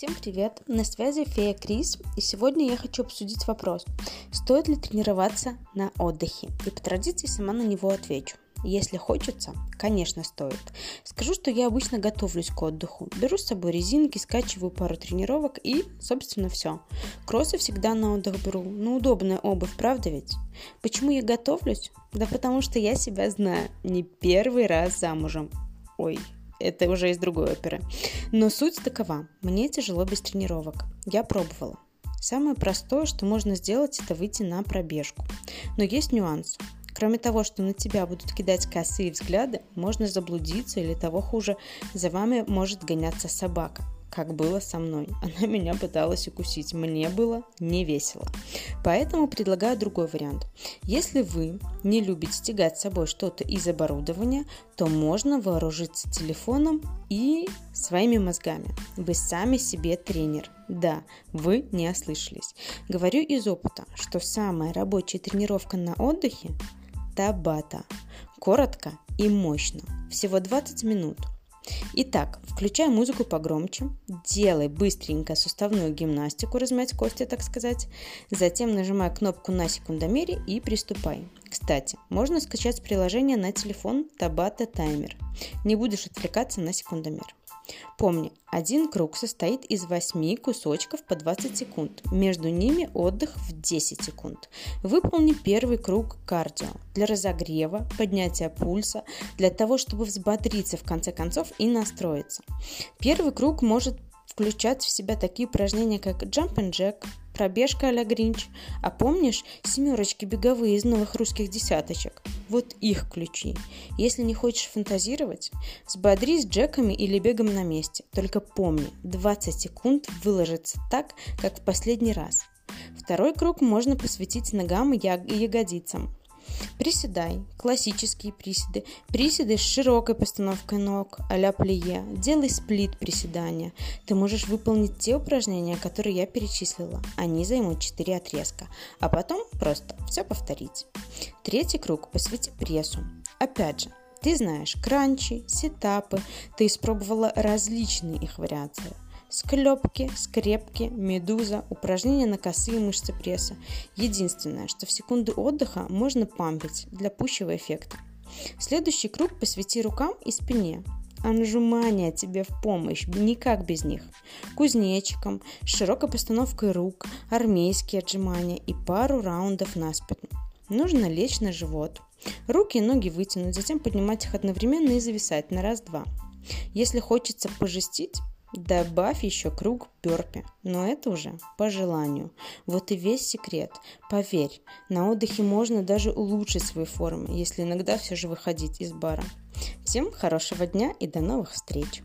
Всем привет! На связи Фея Крис, и сегодня я хочу обсудить вопрос, стоит ли тренироваться на отдыхе, и по традиции сама на него отвечу. Если хочется, конечно, стоит. Скажу, что я обычно готовлюсь к отдыху. Беру с собой резинки, скачиваю пару тренировок и, собственно, все. Кроссы всегда на отдых беру. Ну, удобная обувь, правда ведь? Почему я готовлюсь? Да потому что я себя знаю. Не первый раз замужем. Ой, это уже из другой оперы. Но суть такова. Мне тяжело без тренировок. Я пробовала. Самое простое, что можно сделать, это выйти на пробежку. Но есть нюанс. Кроме того, что на тебя будут кидать косые взгляды, можно заблудиться или того хуже, за вами может гоняться собака как было со мной. Она меня пыталась укусить. Мне было не весело. Поэтому предлагаю другой вариант. Если вы не любите тягать с собой что-то из оборудования, то можно вооружиться телефоном и своими мозгами. Вы сами себе тренер. Да, вы не ослышались. Говорю из опыта, что самая рабочая тренировка на отдыхе – табата. Коротко и мощно. Всего 20 минут – Итак, включай музыку погромче, делай быстренько суставную гимнастику, размять кости, так сказать. Затем нажимай кнопку на секундомере и приступай. Кстати, можно скачать приложение на телефон Tabata Timer. Не будешь отвлекаться на секундомер. Помни, один круг состоит из 8 кусочков по 20 секунд. Между ними отдых в 10 секунд. Выполни первый круг кардио для разогрева, поднятия пульса, для того, чтобы взбодриться в конце концов и настроиться. Первый круг может включать в себя такие упражнения, как jump and jack, пробежка а-ля Гринч. А помнишь семерочки беговые из новых русских десяточек? Вот их ключи. Если не хочешь фантазировать, сбодрись джеками или бегом на месте. Только помни, 20 секунд выложится так, как в последний раз. Второй круг можно посвятить ногам и ягодицам. Приседай, классические приседы, приседы с широкой постановкой ног, а-ля плие, делай сплит приседания. Ты можешь выполнить те упражнения, которые я перечислила. Они займут 4 отрезка, а потом просто все повторить. Третий круг посвяти прессу. Опять же, ты знаешь кранчи, сетапы, ты испробовала различные их вариации – Склепки, скрепки, медуза, упражнения на косые мышцы пресса. Единственное, что в секунды отдыха можно пампить для пущего эффекта. Следующий круг посвяти рукам и спине. Анжумания тебе в помощь, никак без них. Кузнечиком, широкой постановкой рук, армейские отжимания и пару раундов на спину. Нужно лечь на живот. Руки и ноги вытянуть, затем поднимать их одновременно и зависать на раз-два. Если хочется пожестить, Добавь еще круг перпи, но это уже по желанию. Вот и весь секрет. Поверь, на отдыхе можно даже улучшить свои формы, если иногда все же выходить из бара. Всем хорошего дня и до новых встреч!